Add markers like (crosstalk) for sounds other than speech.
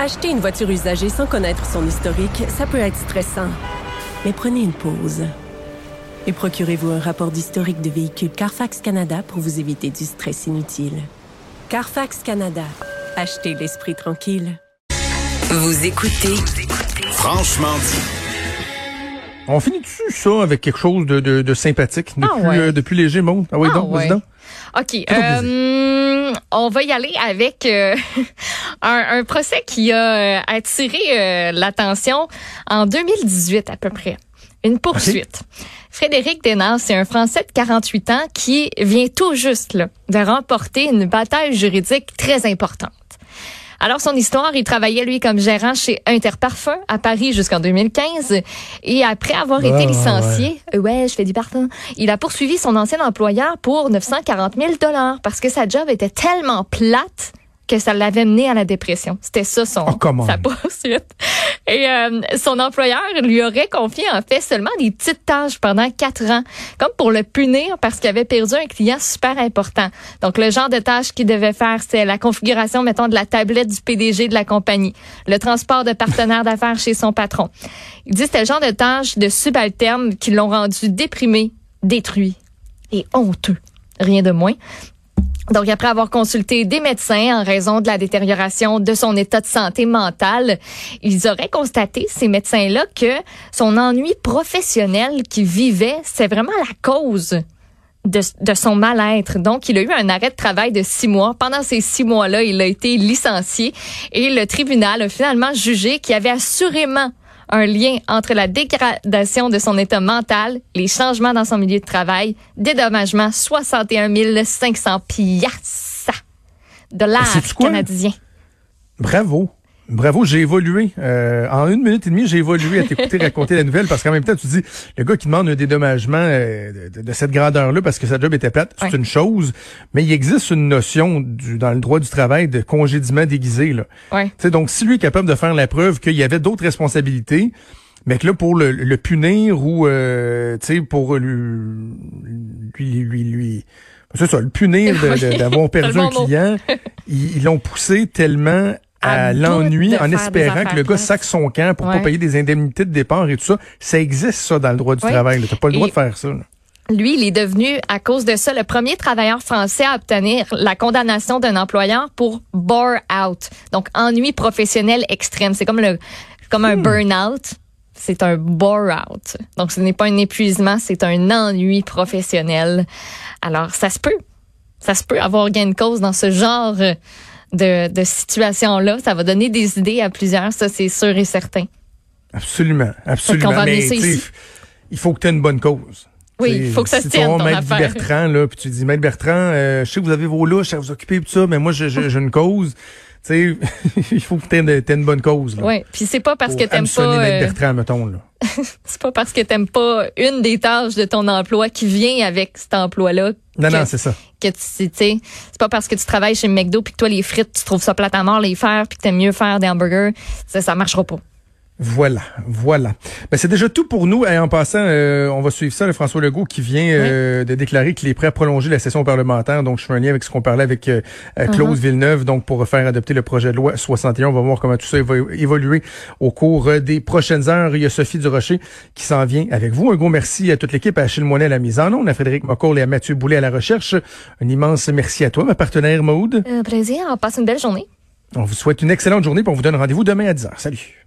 Acheter une voiture usagée sans connaître son historique, ça peut être stressant. Mais prenez une pause. Et procurez-vous un rapport d'historique de véhicule Carfax Canada pour vous éviter du stress inutile. Carfax Canada. Achetez l'esprit tranquille. Vous écoutez Franchement dit. On finit dessus ça avec quelque chose de, de, de sympathique, de, Ah plus, ouais. euh, de plus léger, Maud. Ah oui, Ah donc, vas-y ouais. donc. OK. Euh, on va y aller avec euh, (laughs) un, un procès qui a euh, attiré euh, l'attention en 2018 à peu près. Une poursuite. Frédéric Desnard, c'est un Français de 48 ans qui vient tout juste là, de remporter une bataille juridique très importante. Alors, son histoire, il travaillait, lui, comme gérant chez Interparfum à Paris jusqu'en 2015. Et après avoir Ah, été licencié, euh, ouais, je fais du parfum, il a poursuivi son ancien employeur pour 940 000 parce que sa job était tellement plate que ça l'avait mené à la dépression. C'était ça son Oh, sa (laughs) poursuite. Et euh, son employeur lui aurait confié en fait seulement des petites tâches pendant quatre ans, comme pour le punir parce qu'il avait perdu un client super important. Donc le genre de tâches qu'il devait faire, c'est la configuration, mettons, de la tablette du PDG de la compagnie, le transport de partenaires d'affaires chez son patron. Il dit que c'était le genre de tâches de subalternes qui l'ont rendu déprimé, détruit et honteux. Rien de moins. Donc, après avoir consulté des médecins en raison de la détérioration de son état de santé mentale, ils auraient constaté, ces médecins-là, que son ennui professionnel qu'il vivait, c'est vraiment la cause de, son mal-être. Donc, il a eu un arrêt de travail de six mois. Pendant ces six mois-là, il a été licencié et le tribunal a finalement jugé qu'il avait assurément un lien entre la dégradation de son état mental, les changements dans son milieu de travail, dédommagement 61 500 piastres dollars canadiens. Bravo. Bravo, j'ai évolué. Euh, en une minute et demie, j'ai évolué à t'écouter (laughs) raconter la nouvelle parce qu'en même temps, tu dis, le gars qui demande un dédommagement euh, de, de cette grandeur-là parce que sa job était plate, c'est Ouais. une chose, mais il existe une notion du, dans le droit du travail de congédiement déguisé. Là. Ouais. Tu sais, donc, si lui est capable de faire la preuve qu'il y avait d'autres responsabilités, mais que là, pour le, le punir ou, euh, tu sais, pour lui, lui, lui, lui c'est ça, le punir (laughs) d'avoir perdu un client, (laughs) ils l'ont poussé tellement à, l'ennui en espérant que le gars sac son camp pour pas payer des indemnités de départ et tout ça. Ça existe, ça, dans le droit du Ouais. travail. Tu pas le droit Et- de faire ça. là. Lui, il est devenu, à cause de ça, le premier travailleur français à obtenir la condamnation d'un employeur pour bore out. Donc, ennui professionnel extrême. C'est comme le, comme un burn-out. C'est un bore out. Donc, ce n'est pas un épuisement, c'est un ennui professionnel. Alors, ça se peut. Ça se peut avoir gain de cause dans ce genre de, de situation-là. Ça va donner des idées à plusieurs, ça, c'est sûr et certain. Absolument. Absolument. va Mais, il faut que tu aies une bonne cause. Oui, il faut que ça se tienne, ton Maître. Bertrand, là, puis tu dis, Maître Bertrand, euh, je sais que vous avez vos louches à vous occuper tout ça, mais moi, j'ai une cause. Tu sais, (laughs) il faut que tu aies, une bonne cause. Là, Oui, puis c'est pas parce que t'aimes pas... Euh, Bertrand, mettons. Là. (laughs) C'est pas parce que t'aimes pas une des tâches de ton emploi qui vient avec cet emploi-là. Non, que, non, c'est ça. que tu tu sais, c'est pas parce que tu travailles chez McDo puis que toi les frites, tu trouves ça plate à mort les faire puis que t'aimes mieux faire des hamburgers, ça, ça marchera pas. Voilà, voilà. Ben, c'est déjà tout pour nous. Et en passant, euh, on va suivre ça, le François Legault qui vient euh, de déclarer qu'il est prêt à prolonger la session parlementaire. Donc, je fais un lien avec ce qu'on parlait avec euh, euh, Claude Villeneuve, donc pour faire adopter le projet de loi 61. On va voir comment tout ça va évoluer au cours des prochaines heures. Il y a Sophie Durocher qui s'en vient avec vous. Un gros merci à toute l'équipe, à Achille Moinet à la mise en onde, à Frédéric Mocoll et à Mathieu Boulet à la recherche. Un immense merci à toi, ma partenaire Maude. Euh, plaisir, on passe une belle journée. On vous souhaite une excellente journée, puis on vous donne rendez-vous demain à 10h. Salut.